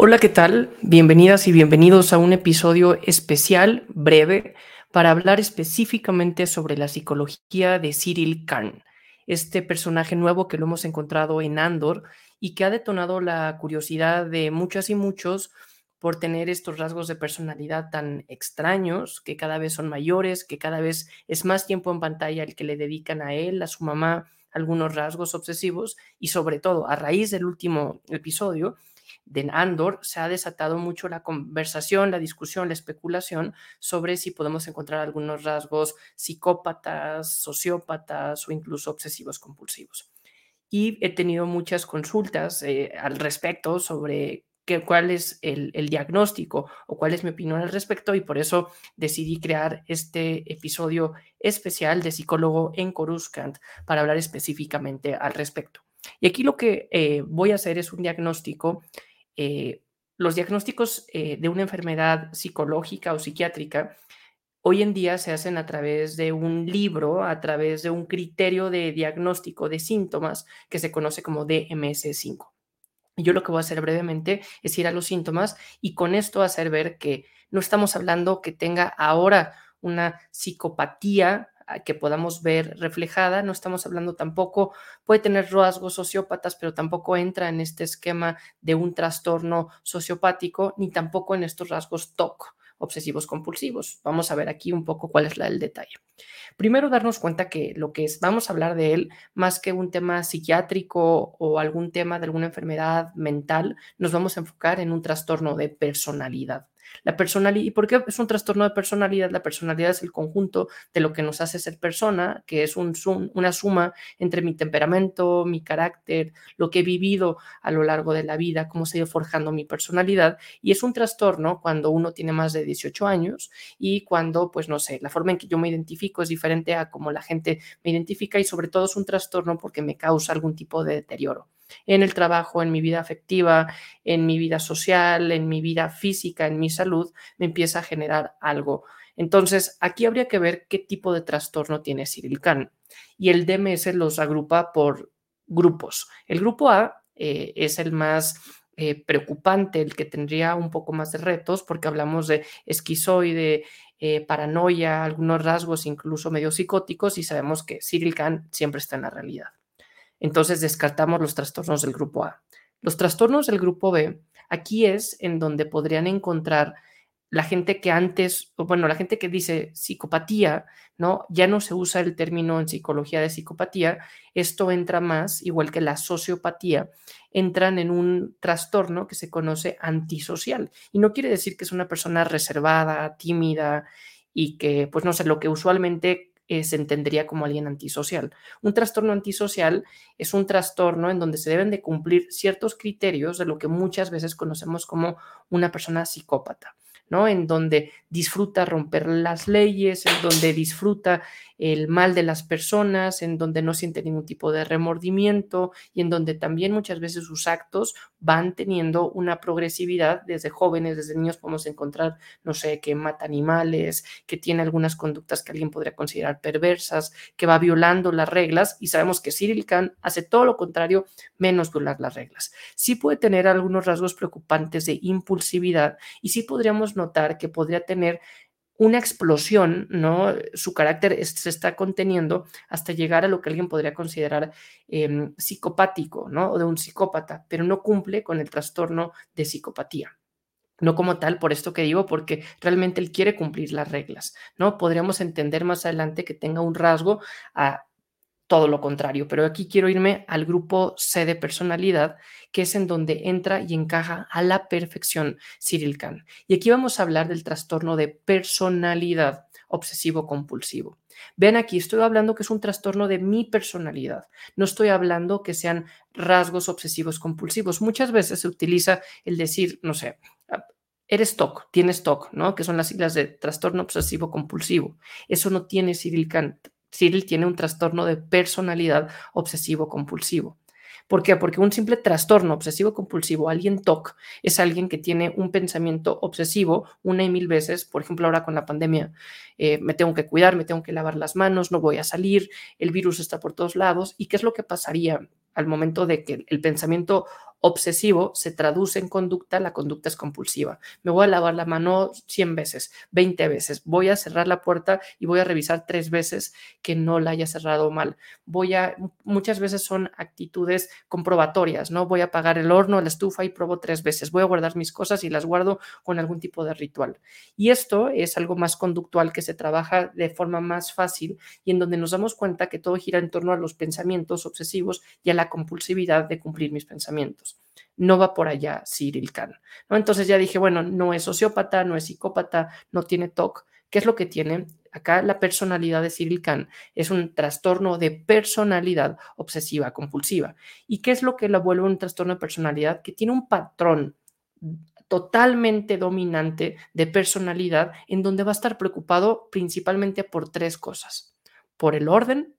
Hola, ¿qué tal? Bienvenidas y bienvenidos a un episodio especial, breve, para hablar específicamente sobre la psicología de Cyril Khan, este personaje nuevo que lo hemos encontrado en Andor y que ha detonado la curiosidad de muchas y muchos por tener estos rasgos de personalidad tan extraños, que cada vez son mayores, que cada vez es más tiempo en pantalla el que le dedican a él, a su mamá, algunos rasgos obsesivos y sobre todo a raíz del último episodio de Andor se ha desatado mucho la conversación, la discusión, la especulación sobre si podemos encontrar algunos rasgos psicópatas, sociópatas o incluso obsesivos compulsivos. Y he tenido muchas consultas eh, al respecto sobre qué, cuál es el, el, diagnóstico o cuál es mi opinión al respecto y por eso decidí crear este episodio especial de psicólogo en Coruscant para hablar específicamente al respecto. Y aquí lo que eh, voy a hacer es un diagnóstico eh, los diagnósticos eh, de una enfermedad psicológica o psiquiátrica hoy en día se hacen a través de un libro, a través de un criterio de diagnóstico de síntomas que se conoce como DMS5. Yo lo que voy a hacer brevemente es ir a los síntomas y con esto hacer ver que no estamos hablando que tenga ahora una psicopatía que podamos ver reflejada. No estamos hablando tampoco, puede tener rasgos sociópatas, pero tampoco entra en este esquema de un trastorno sociopático, ni tampoco en estos rasgos TOC, obsesivos compulsivos. Vamos a ver aquí un poco cuál es la, el detalle. Primero, darnos cuenta que lo que es, vamos a hablar de él, más que un tema psiquiátrico o algún tema de alguna enfermedad mental, nos vamos a enfocar en un trastorno de personalidad. La personalidad, ¿y por qué es un trastorno de personalidad? La personalidad es el conjunto de lo que nos hace ser persona, que es un una suma entre mi temperamento, mi carácter, lo que he vivido a lo largo de la vida, cómo se ha ido forjando mi personalidad. Y es un trastorno cuando uno tiene más de 18 años y cuando, pues no sé, la forma en que yo me identifico es diferente a cómo la gente me identifica y sobre todo es un trastorno porque me causa algún tipo de deterioro en el trabajo, en mi vida afectiva, en mi vida social, en mi vida física, en mi salud, me empieza a generar algo. Entonces, aquí habría que ver qué tipo de trastorno tiene Cyril Khan. Y el DMS los agrupa por grupos. El grupo A eh, es el más eh, preocupante, el que tendría un poco más de retos, porque hablamos de esquizoide, eh, paranoia, algunos rasgos incluso medio psicóticos, y sabemos que Cyril Khan siempre está en la realidad. Entonces descartamos los trastornos del grupo A. Los trastornos del grupo B, aquí es en donde podrían encontrar la gente que antes, bueno, la gente que dice psicopatía, ¿no? Ya no se usa el término en psicología de psicopatía, esto entra más, igual que la sociopatía, entran en un trastorno que se conoce antisocial. Y no quiere decir que es una persona reservada, tímida y que, pues no sé, lo que usualmente eh, se entendería como alguien antisocial. Un trastorno antisocial es un trastorno en donde se deben de cumplir ciertos criterios de lo que muchas veces conocemos como una persona psicópata. ¿No? En donde disfruta romper las leyes, en donde disfruta el mal de las personas, en donde no siente ningún tipo de remordimiento y en donde también muchas veces sus actos van teniendo una progresividad desde jóvenes, desde niños podemos encontrar, no sé, que mata animales, que tiene algunas conductas que alguien podría considerar perversas, que va violando las reglas y sabemos que Cyril Khan hace todo lo contrario menos violar las reglas. Sí puede tener algunos rasgos preocupantes de impulsividad y sí podríamos notar que podría tener una explosión, ¿no? Su carácter se está conteniendo hasta llegar a lo que alguien podría considerar em, psicopático, ¿no? O de un psicópata, pero no cumple con el trastorno de psicopatía. No como tal, por esto que digo, porque realmente él quiere cumplir las reglas, ¿no? Podríamos entender más adelante que tenga un rasgo a todo lo contrario, pero aquí quiero irme al grupo C de personalidad, que es en donde entra y encaja a la perfección Cyril Khan. Y aquí vamos a hablar del trastorno de personalidad obsesivo compulsivo. Ven aquí, estoy hablando que es un trastorno de mi personalidad. No estoy hablando que sean rasgos obsesivos compulsivos. Muchas veces se utiliza el decir, no sé, eres TOC, tienes TOC, ¿no? Que son las siglas de trastorno obsesivo compulsivo. Eso no tiene Cyril Khan. Cyril tiene un trastorno de personalidad obsesivo-compulsivo. ¿Por qué? Porque un simple trastorno obsesivo-compulsivo, alguien TOC, es alguien que tiene un pensamiento obsesivo una y mil veces. Por ejemplo, ahora con la pandemia, eh, me tengo que cuidar, me tengo que lavar las manos, no voy a salir, el virus está por todos lados. ¿Y qué es lo que pasaría al momento de que el pensamiento obsesivo se traduce en conducta, la conducta es compulsiva. Me voy a lavar la mano 100 veces, 20 veces, voy a cerrar la puerta y voy a revisar tres veces que no la haya cerrado mal. Voy a, muchas veces son actitudes comprobatorias, ¿no? Voy a apagar el horno, la estufa y pruebo tres veces. Voy a guardar mis cosas y las guardo con algún tipo de ritual. Y esto es algo más conductual que se trabaja de forma más fácil y en donde nos damos cuenta que todo gira en torno a los pensamientos obsesivos y a la compulsividad de cumplir mis pensamientos. No va por allá Cyril Kahn. ¿no? Entonces ya dije, bueno, no es sociópata, no es psicópata, no tiene TOC. ¿Qué es lo que tiene? Acá la personalidad de Cyril Kahn es un trastorno de personalidad obsesiva compulsiva. ¿Y qué es lo que lo vuelve un trastorno de personalidad? Que tiene un patrón totalmente dominante de personalidad en donde va a estar preocupado principalmente por tres cosas. Por el orden,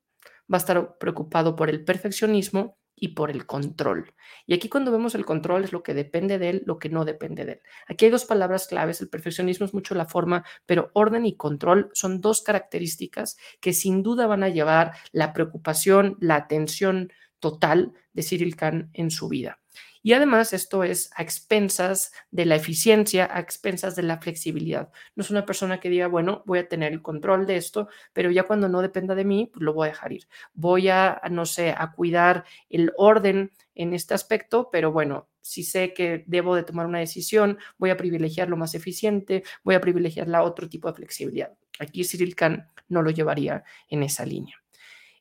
va a estar preocupado por el perfeccionismo y por el control. Y aquí cuando vemos el control es lo que depende de él, lo que no depende de él. Aquí hay dos palabras claves, el perfeccionismo es mucho la forma, pero orden y control son dos características que sin duda van a llevar la preocupación, la atención total de Cyril Khan en su vida. Y además esto es a expensas de la eficiencia, a expensas de la flexibilidad. No es una persona que diga, bueno, voy a tener el control de esto, pero ya cuando no dependa de mí, pues lo voy a dejar ir. Voy a, no sé, a cuidar el orden en este aspecto, pero bueno, si sé que debo de tomar una decisión, voy a privilegiar lo más eficiente, voy a privilegiar la otro tipo de flexibilidad. Aquí Cyril Khan no lo llevaría en esa línea.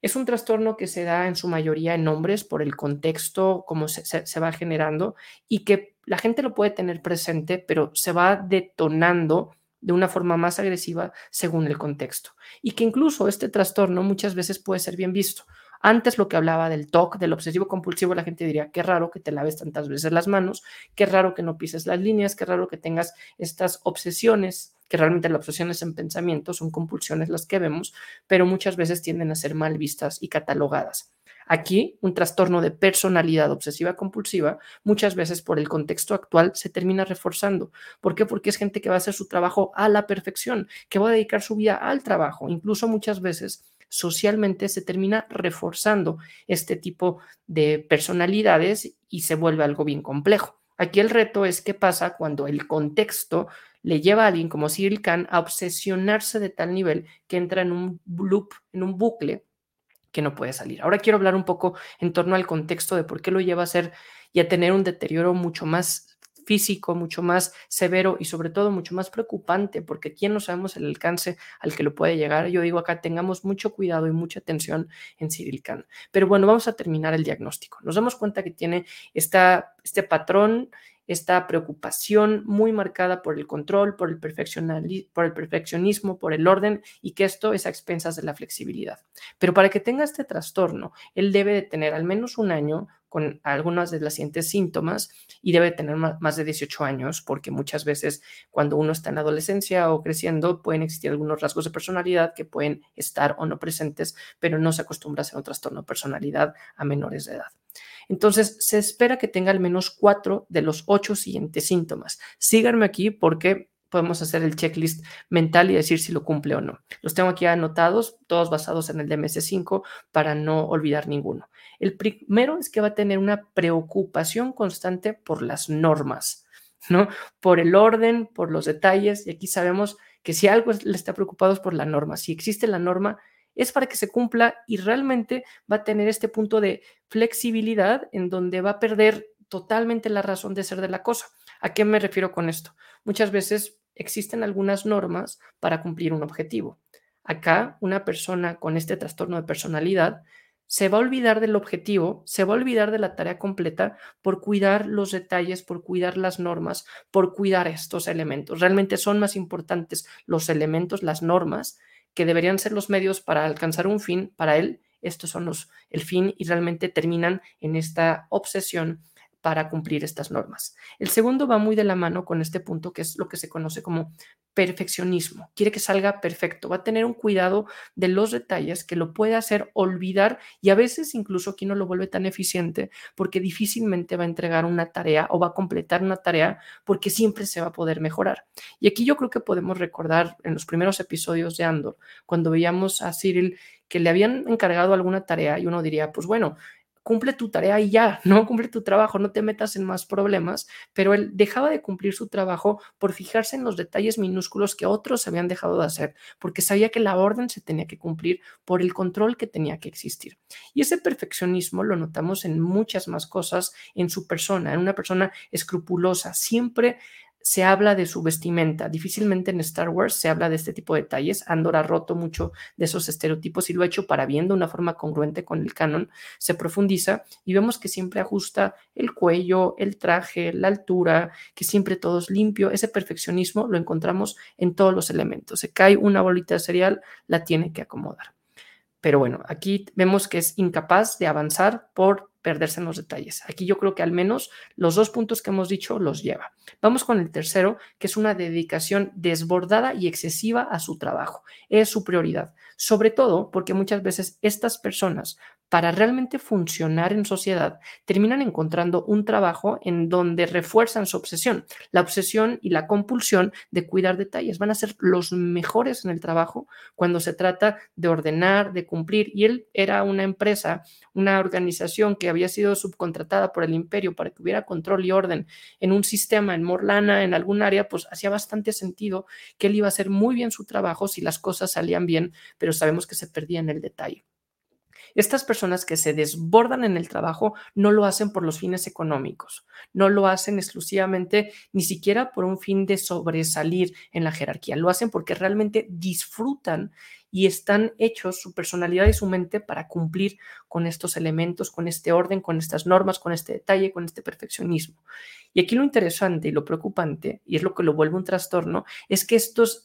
Es un trastorno que se da en su mayoría en hombres por el contexto, como se, va generando y que la gente lo puede tener presente, pero se va detonando de una forma más agresiva según el contexto. Y que incluso este trastorno muchas veces puede ser bien visto. Antes lo que hablaba del TOC, del obsesivo compulsivo, la gente diría, qué raro que te laves tantas veces las manos, qué raro que no pises las líneas, qué raro que tengas estas obsesiones, que realmente las obsesiones en pensamiento son compulsiones las que vemos, pero muchas veces tienden a ser mal vistas y catalogadas. Aquí, un trastorno de personalidad obsesiva compulsiva, muchas veces por el contexto actual, se termina reforzando. ¿Por qué? Porque es gente que va a hacer su trabajo a la perfección, que va a dedicar su vida al trabajo. Incluso muchas veces socialmente se termina reforzando este tipo de personalidades y se vuelve algo bien complejo. Aquí el reto es qué pasa cuando el contexto le lleva a alguien como Cyril Khan a obsesionarse de tal nivel que entra en un loop, en un bucle que no puede salir. Ahora quiero hablar un poco en torno al contexto de por qué lo lleva a ser y a tener un deterioro mucho más físico, mucho más severo y sobre todo mucho más preocupante, porque quién no sabemos el alcance al que lo puede llegar. Yo digo acá, tengamos mucho cuidado y mucha atención en Cyril Khan. Pero bueno, vamos a terminar el diagnóstico. Nos damos cuenta que tiene esta, este patrón esta preocupación muy marcada por el control, por el, por el perfeccionismo, por el orden y que esto es a expensas de la flexibilidad. Pero para que tenga este trastorno, él debe de tener al menos un año con algunas de las siguientes síntomas y debe tener más de 18 años, porque muchas veces cuando uno está en adolescencia o creciendo pueden existir algunos rasgos de personalidad que pueden estar o no presentes, pero no se acostumbra a ser un trastorno de personalidad a menores de edad. Entonces, se espera que tenga al menos cuatro de los ocho siguientes síntomas. Síganme aquí porque podemos hacer el checklist mental y decir si lo cumple o no. Los tengo aquí anotados, todos basados en el DMS5 para no olvidar ninguno. El primero es que va a tener una preocupación constante por las normas, ¿no? Por el orden, por los detalles, y aquí sabemos que si algo le está preocupado es por la norma. Si existe la norma, es para que se cumpla y realmente va a tener este punto de flexibilidad en donde va a perder totalmente la razón de ser de la cosa. ¿A qué me refiero con esto? Muchas veces existen algunas normas para cumplir un objetivo. Acá, una persona con este trastorno de personalidad se va a olvidar del objetivo, se va a olvidar de la tarea completa por cuidar los detalles, por cuidar las normas, por cuidar estos elementos. Realmente son más importantes los elementos, las normas, que deberían ser los medios para alcanzar un fin, para él, estos son los, el fin y realmente terminan en esta obsesión para cumplir estas normas. El segundo va muy de la mano con este punto que es lo que se conoce como perfeccionismo. Quiere que salga perfecto, va a tener un cuidado de los detalles que lo puede hacer olvidar y a veces incluso aquí no lo vuelve tan eficiente porque difícilmente va a entregar una tarea o va a completar una tarea porque siempre se va a poder mejorar. Y aquí yo creo que podemos recordar en los primeros episodios de Andor, cuando veíamos a Cyril que le habían encargado alguna tarea y uno diría, pues bueno, cumple tu tarea y ya, no cumple tu trabajo, no te metas en más problemas, pero él dejaba de cumplir su trabajo por fijarse en los detalles minúsculos que otros habían dejado de hacer, porque sabía que la orden se tenía que cumplir por el control que tenía que existir. Y ese perfeccionismo lo notamos en muchas más cosas en su persona, en una persona escrupulosa, siempre se habla de su vestimenta. Difícilmente en Star Wars se habla de este tipo de detalles. Andor ha roto mucho de esos estereotipos y lo ha hecho para bien de una forma congruente con el canon. Se profundiza y vemos que siempre ajusta el cuello, el traje, la altura, que siempre todo es limpio. Ese perfeccionismo lo encontramos en todos los elementos. Se cae una bolita de cereal, la tiene que acomodar. Pero bueno, aquí vemos que es incapaz de avanzar por perderse en los detalles. Aquí yo creo que al menos los dos puntos que hemos dicho los lleva. Vamos con el tercero, que es una dedicación desbordada y excesiva a su trabajo. Es su prioridad, sobre todo porque muchas veces estas personas para realmente funcionar en sociedad, terminan encontrando un trabajo en donde refuerzan su obsesión. La obsesión y la compulsión de cuidar detalles van a ser los mejores en el trabajo cuando se trata de ordenar, de cumplir. Y él era una empresa, una organización que había sido subcontratada por el imperio para que hubiera control y orden en un sistema en Morlana, en algún área, pues hacía bastante sentido que él iba a hacer muy bien su trabajo si las cosas salían bien, pero sabemos que se perdía en el detalle. Estas personas que se desbordan en el trabajo no lo hacen por los fines económicos, no lo hacen exclusivamente ni siquiera por un fin de sobresalir en la jerarquía, lo hacen porque realmente disfrutan y están hechos su personalidad y su mente para cumplir con estos elementos, con este orden, con estas normas, con este detalle, con este perfeccionismo. Y aquí lo interesante y lo preocupante, y es lo que lo vuelve un trastorno, es que estos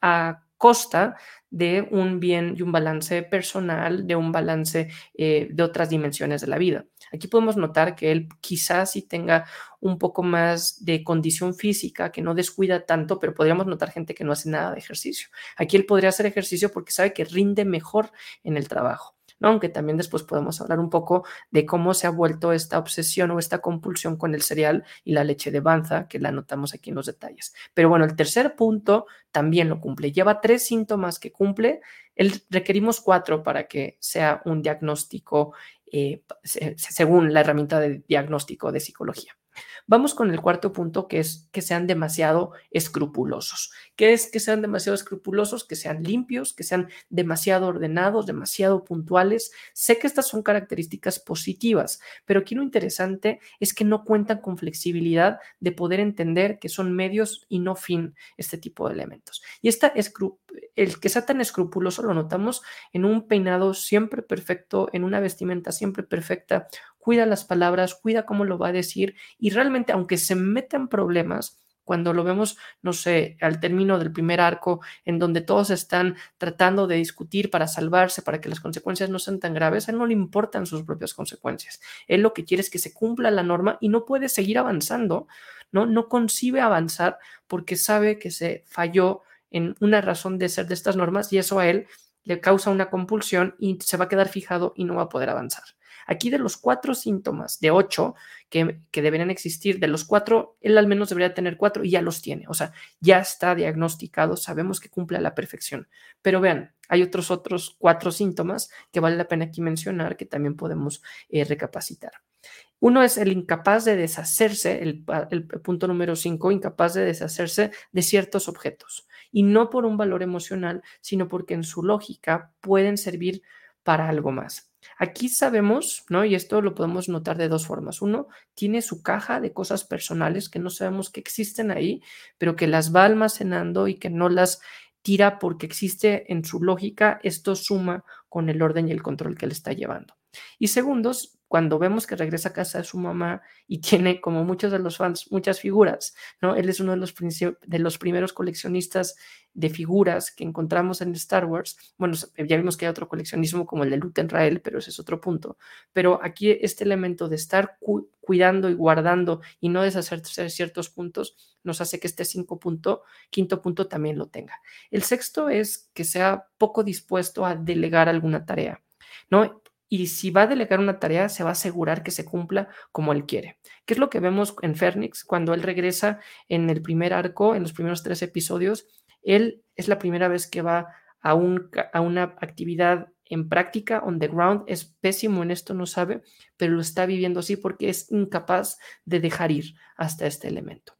a costa de un bien y un balance personal, de un balance eh, de otras dimensiones de la vida. Aquí podemos notar que él quizás sí tenga un poco más de condición física, que no descuida tanto, pero podríamos notar gente que no hace nada de ejercicio. Aquí él podría hacer ejercicio porque sabe que rinde mejor en el trabajo aunque también después podemos hablar un poco de cómo se ha vuelto esta obsesión o esta compulsión con el cereal y la leche de banza, que la notamos aquí en los detalles. Pero bueno, el tercer punto también lo cumple. Lleva tres síntomas que cumple. El, requerimos cuatro para que sea un diagnóstico eh, según la herramienta de diagnóstico de psicología. Vamos con el cuarto punto, que es que sean demasiado escrupulosos. ¿Qué es que sean demasiado escrupulosos? Que sean limpios, que sean demasiado ordenados, demasiado puntuales. Sé que estas son características positivas, pero aquí lo interesante es que no cuentan con flexibilidad de poder entender que son medios y no fin este tipo de elementos. Y esta el que sea tan escrupuloso lo notamos en un peinado siempre perfecto, en una vestimenta siempre perfecta, cuida las palabras, cuida cómo lo va a decir y realmente aunque se metan problemas, cuando lo vemos, no sé, al término del primer arco, en donde todos están tratando de discutir para salvarse, para que las consecuencias no sean tan graves, a él no le importan sus propias consecuencias. Él lo que quiere es que se cumpla la norma y no puede seguir avanzando, ¿no? No concibe avanzar porque sabe que se falló en una razón de ser de estas normas y eso a él le causa una compulsión y se va a quedar fijado y no va a poder avanzar. Aquí de los cuatro síntomas, de ocho que, que, deberían existir, de los cuatro, él al menos debería tener cuatro y ya los tiene. O sea, ya está diagnosticado, sabemos que cumple a la perfección. Pero vean, hay otros otros cuatro síntomas que vale la pena aquí mencionar que también podemos eh, recapacitar. Uno es el incapaz de deshacerse, el, el, punto número cinco, incapaz de deshacerse de ciertos objetos. Y no por un valor emocional, sino porque en su lógica pueden servir para algo más. Aquí sabemos, ¿no? Y esto lo podemos notar de dos formas. Uno, tiene su caja de cosas personales que no sabemos que existen ahí, pero que las va almacenando y que no las tira porque existe en su lógica, esto suma con el orden y el control que le está llevando. Y segundos, cuando vemos que regresa a casa de su mamá y tiene, como muchos de los fans, muchas figuras, ¿no? Él es uno de los, de los primeros coleccionistas de figuras que encontramos en Star Wars. Bueno, ya vimos que hay otro coleccionismo como el de Luke Rael, pero ese es otro punto. Pero aquí este elemento de estar cuidando y guardando y no deshacerse de ciertos puntos nos hace que este cinco punto, quinto punto también lo tenga. El sexto es que sea poco dispuesto a delegar alguna tarea. ¿no? Y si va a delegar una tarea, se va a asegurar que se cumpla como él quiere. ¿Qué es lo que vemos en Fernix cuando él regresa en el primer arco, en los primeros tres episodios? Él es la primera vez que va a, a una actividad en práctica, on the ground, es pésimo en esto, no sabe, pero lo está viviendo así porque es incapaz de dejar ir hasta este elemento.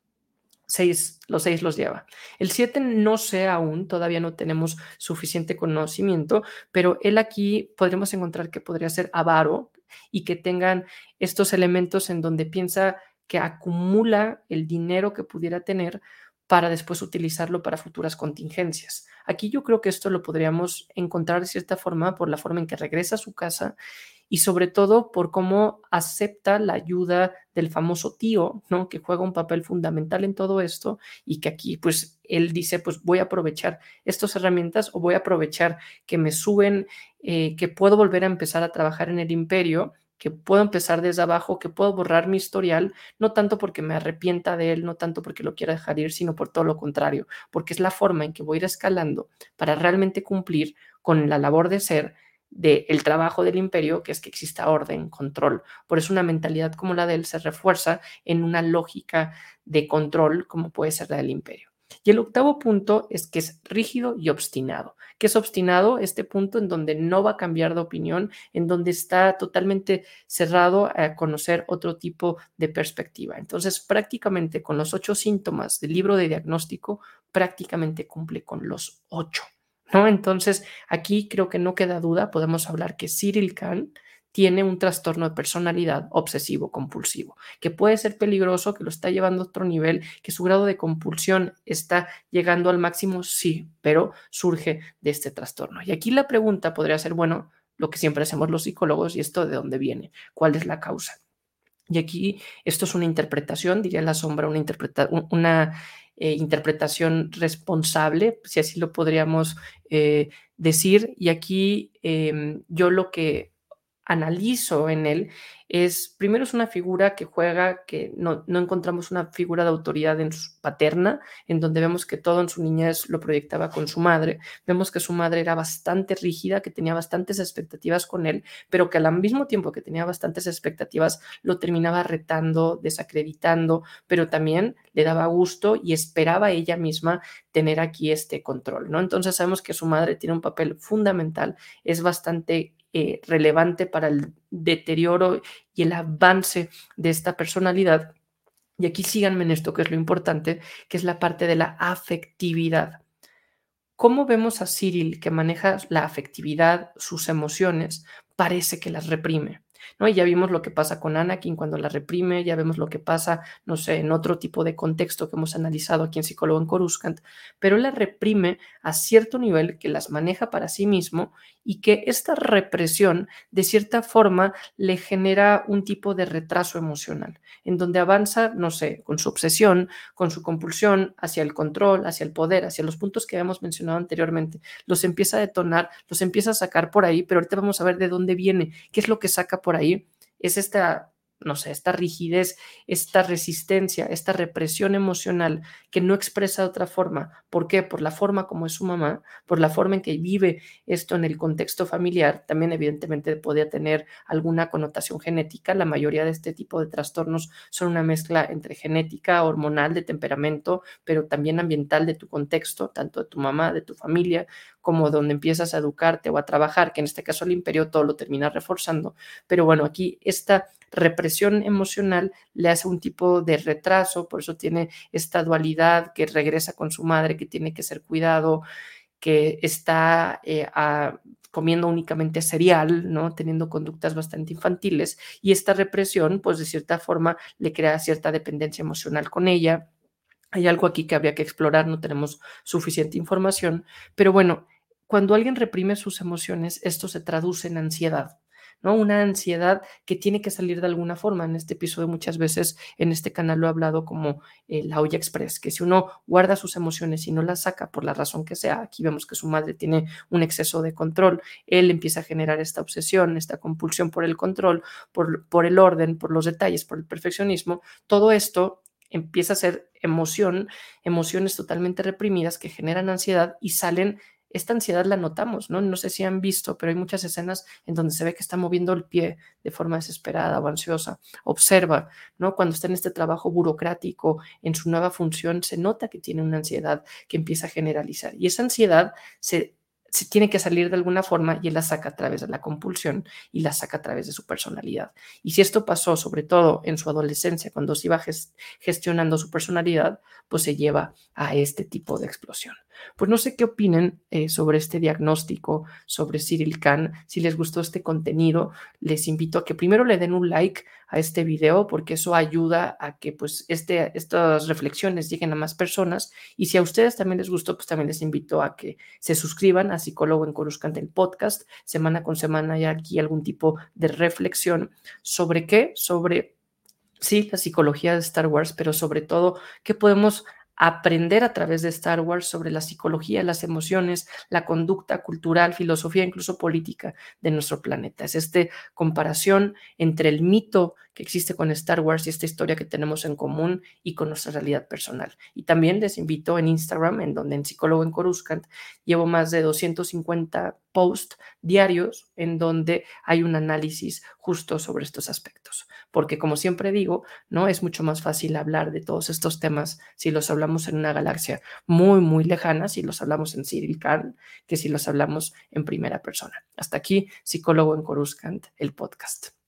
Seis, los seis los lleva. El siete no sé aún, todavía no tenemos suficiente conocimiento, pero él aquí podremos encontrar que podría ser avaro y que tengan estos elementos en donde piensa que acumula el dinero que pudiera tener para después utilizarlo para futuras contingencias. Aquí yo creo que esto lo podríamos encontrar de cierta forma por la forma en que regresa a su casa y sobre todo por cómo acepta la ayuda del famoso tío, ¿no? Que juega un papel fundamental en todo esto y que aquí pues él dice, pues voy a aprovechar estas herramientas o voy a aprovechar que me suben, eh, que puedo volver a empezar a trabajar en el imperio que puedo empezar desde abajo, que puedo borrar mi historial, no tanto porque me arrepienta de él, no tanto porque lo quiera dejar ir, sino por todo lo contrario, porque es la forma en que voy a ir escalando para realmente cumplir con la labor de ser del trabajo del imperio, que es que exista orden, control. Por eso una mentalidad como la de él se refuerza en una lógica de control como puede ser la del imperio. Y el octavo punto es que es rígido y obstinado. que es obstinado? Este punto en donde no va a cambiar de opinión, en donde está totalmente cerrado a conocer otro tipo de perspectiva. Entonces, prácticamente con los ocho síntomas del libro de diagnóstico, prácticamente cumple con los ocho. ¿No? Entonces, aquí creo que no queda duda, podemos hablar que Cyril Kahn tiene un trastorno de personalidad obsesivo compulsivo, que puede ser peligroso, que lo está llevando a otro nivel, que su grado de compulsión está llegando al máximo, sí, pero surge de este trastorno. Y aquí la pregunta podría ser, bueno, lo que siempre hacemos los psicólogos, ¿y esto de dónde viene? ¿Cuál es la causa? Y aquí esto es una interpretación, diría la sombra, una, una eh, interpretación responsable, si así lo podríamos eh, decir. Y aquí em, yo lo que analizo en él es, primero es una figura que juega, que no, no, encontramos una figura de autoridad en su paterna, en donde vemos que todo en su niñez lo proyectaba con su madre, vemos que su madre era bastante rígida, que tenía bastantes expectativas con él, pero que al mismo tiempo que tenía bastantes expectativas, lo terminaba retando, desacreditando, pero también le daba gusto y esperaba ella misma tener aquí este control, ¿no? Entonces sabemos que su madre tiene un papel fundamental, es bastante eh, relevante para el deterioro y el avance de esta personalidad. Y aquí síganme en esto, que es lo importante, que es la parte de la afectividad. ¿Cómo vemos a Cyril que maneja la afectividad, sus emociones? Parece que las reprime. ¿No? Y ya vimos lo que pasa con Anakin cuando la reprime, ya vemos lo que pasa, no sé, en otro tipo de contexto que hemos analizado aquí en Psicólogo en Coruscant, pero la reprime a cierto nivel que las maneja para sí mismo y que esta represión de cierta forma le genera un tipo de retraso emocional, en donde avanza, no sé, con su obsesión, con su compulsión hacia el control, hacia el poder, hacia los puntos que habíamos mencionado anteriormente, los empieza a detonar, los empieza a sacar por ahí, pero ahorita vamos a ver de dónde viene, qué es lo que saca por ahí, es esta no sé, esta rigidez, esta resistencia, esta represión emocional que no expresa de otra forma. ¿Por qué? Por la forma como es su mamá, por la forma en que vive esto en el contexto familiar. También evidentemente podría tener alguna connotación genética. La mayoría de este tipo de trastornos son una mezcla entre genética, hormonal, de temperamento, pero también ambiental de tu contexto, tanto de tu mamá, de tu familia, como donde empiezas a educarte o a trabajar, que en este caso el imperio todo lo termina reforzando. Pero bueno, aquí esta represión emocional le hace un tipo de retraso, por eso tiene esta dualidad que regresa con su madre, que tiene que ser cuidado, que está eh, comiendo únicamente cereal, ¿no? Teniendo conductas bastante infantiles y esta represión, pues de cierta forma le crea cierta dependencia emocional con ella. Hay algo aquí que habría que explorar, no tenemos suficiente información, pero bueno, cuando alguien reprime sus emociones, esto se traduce en ansiedad. ¿No? Una ansiedad que tiene que salir de alguna forma. En este episodio muchas veces en este canal lo he hablado como eh, la olla express, que si uno guarda sus emociones y no las saca por la razón que sea, aquí vemos que su madre tiene un exceso de control, él empieza a generar esta obsesión, esta compulsión por el control, por, por el orden, por los detalles, por el perfeccionismo, todo esto empieza a ser emoción, emociones totalmente reprimidas que generan ansiedad y salen esta ansiedad la notamos, ¿no? No sé si han visto, pero hay muchas escenas en donde se ve que está moviendo el pie de forma desesperada o ansiosa. Observa, ¿no? Cuando está en este trabajo burocrático, en su nueva función, se nota que tiene una ansiedad que empieza a generalizar. Y esa ansiedad se se tiene que salir de alguna forma y él la saca a través de la compulsión y la saca a través de su personalidad. Y si esto pasó sobre todo en su adolescencia, cuando se iba gestionando su personalidad, pues se lleva a este tipo de explosión. Pues no sé qué opinen eh, sobre este diagnóstico, sobre Cyril Kahn. Si les gustó este contenido, les invito a que primero le den un like a este video porque eso ayuda a que pues este, estas reflexiones lleguen a más personas. Y si a ustedes también les gustó, pues también les invito a que se suscriban a Psicólogo en Coruscant, el podcast. Semana con semana hay aquí algún tipo de reflexión sobre qué, sobre sí, la psicología de Star Wars, pero sobre todo qué podemos aprender a través de Star Wars sobre la psicología, las emociones, la conducta cultural, filosofía, incluso política de nuestro planeta. Es esta comparación entre el mito que existe con Star Wars y esta historia que tenemos en común y con nuestra realidad personal. Y también les invito en Instagram, en donde en Psicólogo en Coruscant llevo más de 250 posts diarios en donde hay un análisis justo sobre estos aspectos. Porque como siempre digo, no es mucho más fácil hablar de todos estos temas si los hablamos en una galaxia muy, muy lejana, si los hablamos en Cyril Khan, que si los hablamos en primera persona. Hasta aquí, Psicólogo en Coruscant, el podcast.